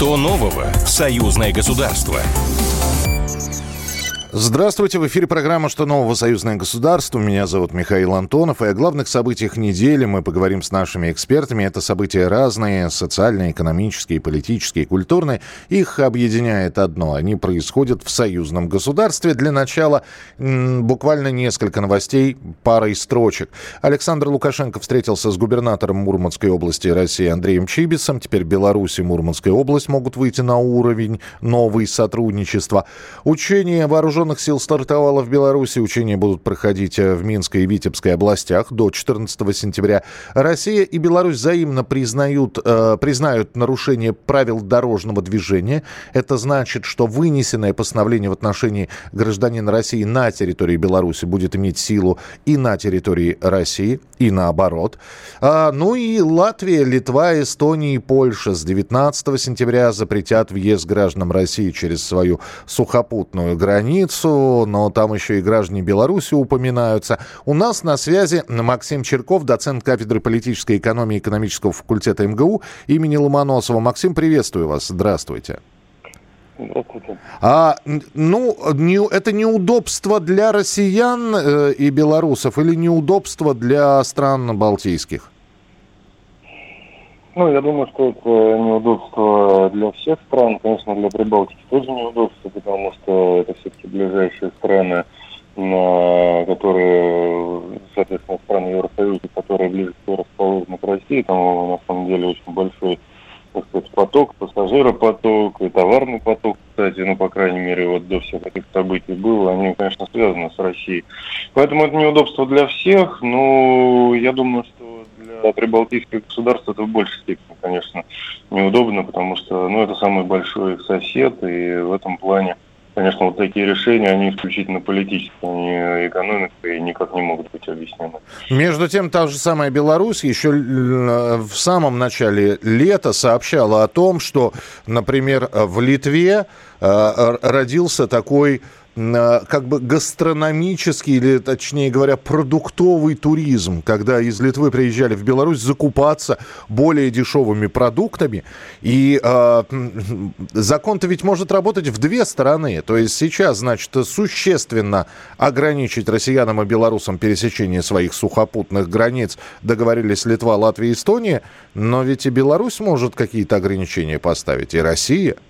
Что нового союзное государство? Здравствуйте, в эфире программа «Что нового? Союзное государство». Меня зовут Михаил Антонов, и о главных событиях недели мы поговорим с нашими экспертами. Это события разные, социальные, экономические, политические, культурные. Их объединяет одно. Они происходят в союзном государстве. Для начала буквально несколько новостей, парой строчек. Александр Лукашенко встретился с губернатором Мурманской области России Андреем Чибисом. Теперь Беларусь и Мурманская область могут выйти на уровень нового сотрудничества. Учение вооруженных вооруженных сил стартовало в Беларуси. Учения будут проходить э, в Минской и Витебской областях до 14 сентября. Россия и Беларусь взаимно признают, э, признают нарушение правил дорожного движения. Это значит, что вынесенное постановление в отношении гражданина России на территории Беларуси будет иметь силу и на территории России, и наоборот. А, ну и Латвия, Литва, Эстония и Польша с 19 сентября запретят въезд гражданам России через свою сухопутную границу границу, но там еще и граждане Беларуси упоминаются. У нас на связи Максим Черков, доцент кафедры политической экономии экономического факультета МГУ имени Ломоносова. Максим, приветствую вас. Здравствуйте. Здравствуйте. А, ну, не, это неудобство для россиян э, и белорусов или неудобство для стран балтийских? Ну, я думаю, что это неудобство для всех стран. Конечно, для Прибалтики тоже неудобство, потому что это все-таки ближайшие страны, на которые, соответственно, страны Евросоюза, которые ближе всего расположены к России. Там на самом деле очень большой так сказать, поток, пассажиропоток и товарный поток, кстати, ну, по крайней мере, вот до всех этих событий было, они, конечно, связаны с Россией. Поэтому это неудобство для всех, но я думаю, что для прибалтийских государств это в большей степени, конечно, неудобно, потому что ну, это самый большой их сосед, и в этом плане, конечно, вот такие решения, они исключительно политические, они экономикой никак не могут быть объяснены. Между тем, та же самая Беларусь еще в самом начале лета сообщала о том, что, например, в Литве э, родился такой Э, как бы гастрономический или, точнее говоря, продуктовый туризм, когда из Литвы приезжали в Беларусь закупаться более дешевыми продуктами. И э, закон-то ведь может работать в две стороны. То есть сейчас, значит, существенно ограничить россиянам и белорусам пересечение своих сухопутных границ договорились Литва, Латвия, Эстония, но ведь и Беларусь может какие-то ограничения поставить, и Россия –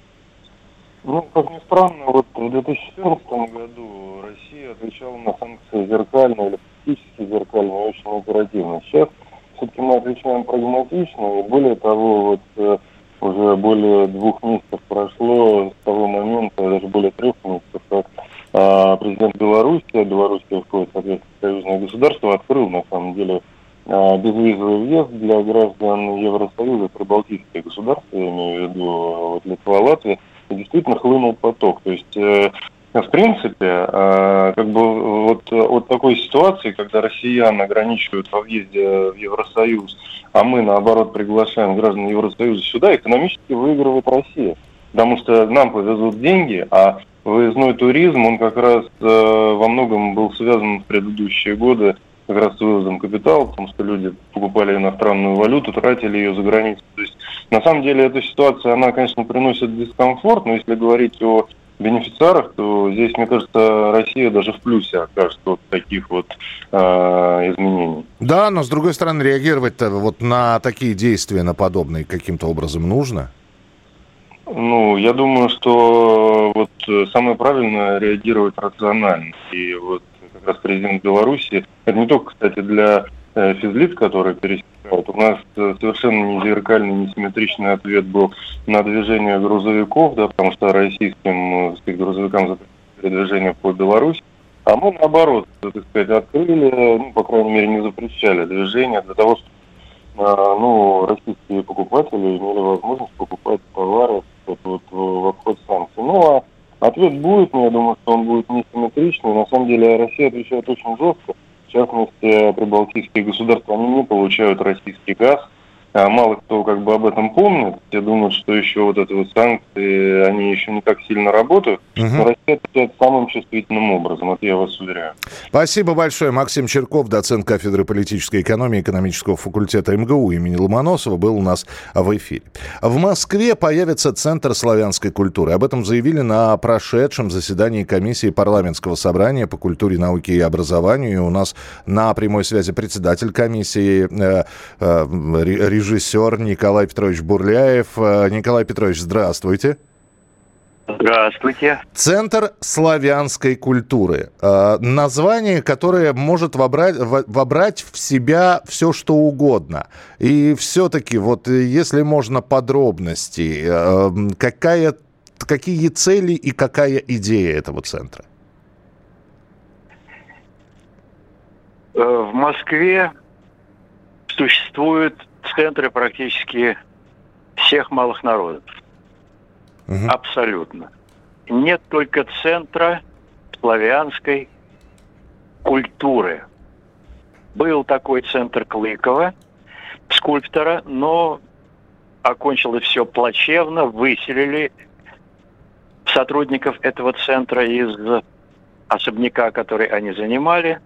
ну, как ни странно, вот в 2014 году Россия отвечала на санкции зеркально или практически зеркально, очень оперативно. Сейчас все-таки мы отвечаем прагматично, и более того, вот э, уже более двух месяцев прошло с того момента, даже более трех месяцев, как э, президент Беларуси, а Беларусь входит, соответственно, союзное государство, открыл, на самом деле, э, безвизовый въезд для граждан Евросоюза, прибалтийские государства, я имею в виду вот, Литва, Латвия, действительно хлынул поток. То есть э, в принципе, э, как бы вот от такой ситуации, когда россиян ограничивают во въезде в Евросоюз, а мы, наоборот, приглашаем граждан Евросоюза сюда, экономически выигрывает Россия. Потому что нам повезут деньги, а выездной туризм, он как раз э, во многом был связан в предыдущие годы как раз с вывозом капитала, потому что люди покупали иностранную валюту, тратили ее за границу. На самом деле эта ситуация, она, конечно, приносит дискомфорт, но если говорить о бенефициарах, то здесь, мне кажется, Россия даже в плюсе окажется от таких вот э, изменений. Да, но с другой стороны, реагировать-то вот на такие действия, на подобные каким-то образом нужно? Ну, я думаю, что вот самое правильное реагировать рационально. И вот как раз президент Беларуси, это не только, кстати, для э, физлиц, которые пересекают. У нас э, совершенно не зеркальный, не симметричный ответ был на движение грузовиков, да, потому что российским э, грузовикам запретили передвижение по Беларуси. А мы, наоборот, так сказать, открыли, ну, по крайней мере, не запрещали движение для того, чтобы ну, российские покупатели имели возможность покупать товары вот, вот, в обход санкций. Ну, а Ответ будет, но я думаю, что он будет несимметричный. На самом деле Россия отвечает очень жестко. В частности, прибалтийские государства, они не получают российский газ. А мало кто как бы об этом помнит. Все думают, что еще вот эти вот санкции, они еще не так сильно работают. Угу. Но Россия отвечает самым чувствительным образом, это я вас уверяю. Спасибо большое. Максим Черков, доцент кафедры политической экономии экономического факультета МГУ имени Ломоносова, был у нас в эфире. В Москве появится Центр славянской культуры. Об этом заявили на прошедшем заседании комиссии парламентского собрания по культуре, науке и образованию. И у нас на прямой связи председатель комиссии э, э, режиссер Николай Петрович Бурляев. Э, Николай Петрович, здравствуйте. Здравствуйте. Центр славянской культуры. Э, название, которое может вобрать, вобрать в себя все, что угодно. И все-таки, вот если можно подробности, э, какая, какие цели и какая идея этого центра? В Москве существует центры практически всех малых народов. Угу. Абсолютно. Нет только центра славянской культуры. Был такой центр Клыкова, скульптора, но окончилось все плачевно, выселили сотрудников этого центра из особняка, который они занимали,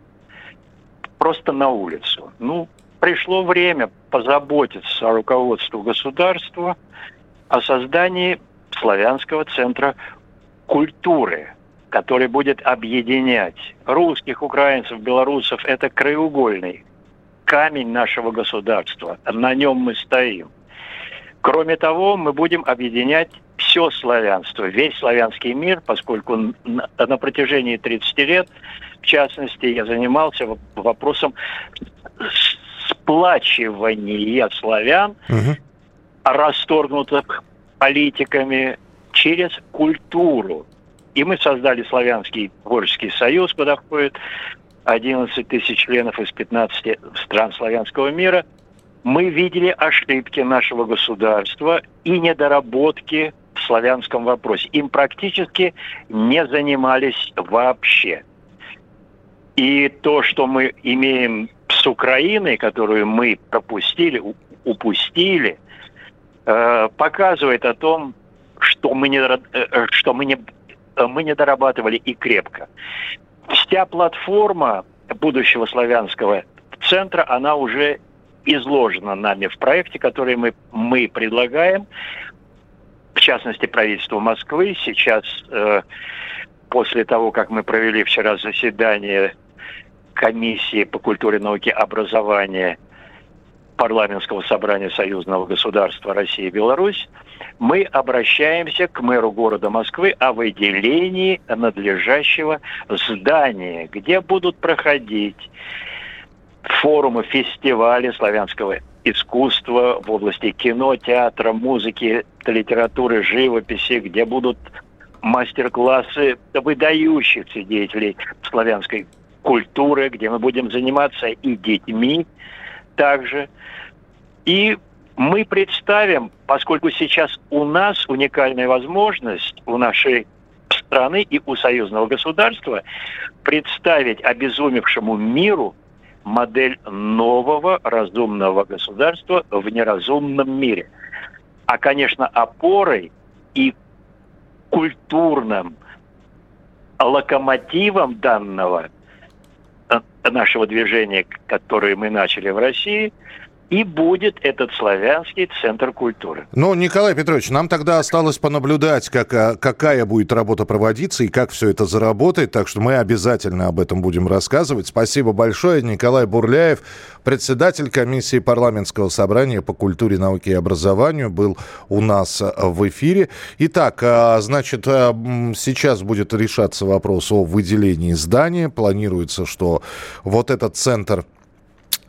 просто на улицу. Ну, пришло время позаботиться о руководстве государства о создании славянского центра культуры, который будет объединять русских, украинцев, белорусов. Это краеугольный камень нашего государства. На нем мы стоим. Кроме того, мы будем объединять все славянство, весь славянский мир, поскольку на, на протяжении 30 лет, в частности, я занимался вопросом сплачивания славян, угу. расторгнутых политиками через культуру. И мы создали Славянский творческий союз, куда входит 11 тысяч членов из 15 стран славянского мира. Мы видели ошибки нашего государства и недоработки в славянском вопросе. Им практически не занимались вообще. И то, что мы имеем с Украиной, которую мы пропустили, упустили, э, показывает о том, что мы не, э, что мы не, мы не дорабатывали и крепко. Вся платформа будущего славянского центра, она уже изложена нами в проекте, который мы, мы предлагаем, в частности, правительству Москвы. Сейчас, э, после того, как мы провели вчера заседание комиссии по культуре, науке, образования парламентского собрания союзного государства России и Беларусь, мы обращаемся к мэру города Москвы о выделении надлежащего здания, где будут проходить форумы, фестивали славянского искусства в области кино, театра, музыки, литературы, живописи, где будут мастер-классы выдающихся деятелей славянской культуры, где мы будем заниматься и детьми также. И мы представим, поскольку сейчас у нас уникальная возможность, у нашей страны и у союзного государства представить обезумевшему миру модель нового разумного государства в неразумном мире. А, конечно, опорой и культурным локомотивом данного нашего движения, которое мы начали в России – и будет этот славянский центр культуры. Ну, Николай Петрович, нам тогда осталось понаблюдать, как, а, какая будет работа проводиться и как все это заработает, так что мы обязательно об этом будем рассказывать. Спасибо большое. Николай Бурляев, председатель комиссии парламентского собрания по культуре, науке и образованию, был у нас а, в эфире. Итак, а, значит, сейчас будет решаться вопрос о выделении здания. Планируется, что вот этот центр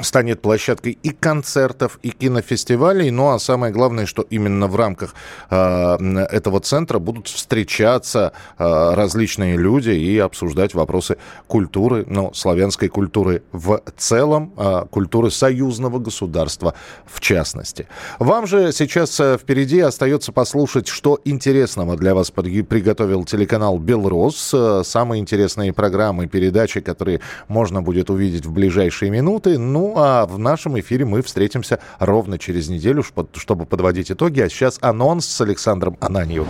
станет площадкой и концертов, и кинофестивалей. Ну а самое главное, что именно в рамках э, этого центра будут встречаться э, различные люди и обсуждать вопросы культуры, ну, славянской культуры в целом, э, культуры союзного государства в частности. Вам же сейчас э, впереди остается послушать, что интересного для вас приготовил телеканал «Белрос». Э, самые интересные программы, передачи, которые можно будет увидеть в ближайшие минуты. Ну, а в нашем эфире мы встретимся ровно через неделю, чтобы подводить итоги. А сейчас анонс с Александром Ананьевым.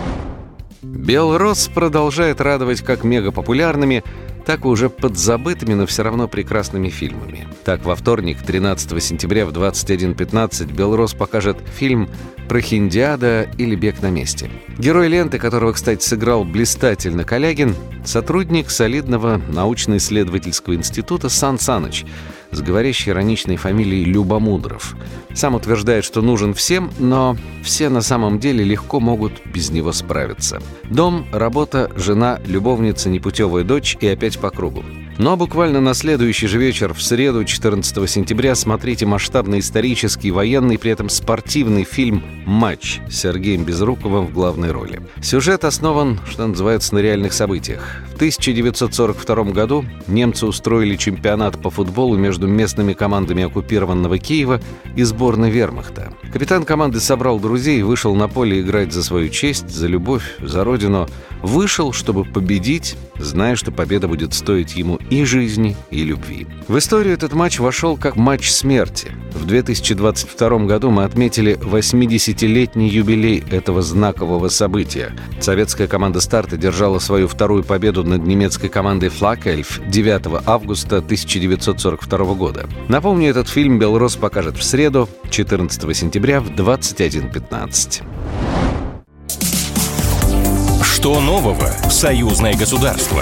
Белрос продолжает радовать как мегапопулярными, так и уже подзабытыми, но все равно прекрасными фильмами. Так, во вторник, 13 сентября в 21.15 Белрос покажет фильм «Прохиндиада» или «Бег на месте». Герой ленты, которого, кстати, сыграл блистательно Калягин, сотрудник солидного научно-исследовательского института Сан Саныч – с говорящей ироничной фамилией Любомудров. Сам утверждает, что нужен всем, но все на самом деле легко могут без него справиться. Дом, работа, жена, любовница, непутевая дочь и опять по кругу. Но буквально на следующий же вечер, в среду, 14 сентября, смотрите масштабный исторический, военный, при этом спортивный фильм «Матч» с Сергеем Безруковым в главной роли. Сюжет основан, что называется, на реальных событиях. В 1942 году немцы устроили чемпионат по футболу между местными командами оккупированного Киева и сборной вермахта. Капитан команды собрал друзей и вышел на поле играть за свою честь, за любовь, за родину. Вышел, чтобы победить, зная, что победа будет стоить ему и жизни, и любви. В историю этот матч вошел как матч смерти. В 2022 году мы отметили 80-летний юбилей этого знакового события. Советская команда «Старт» держала свою вторую победу над немецкой командой «Флакельф» 9 августа 1942 года. Напомню, этот фильм «Белрос» покажет в среду, 14 сентября в 21.15. Что нового в «Союзное государство»?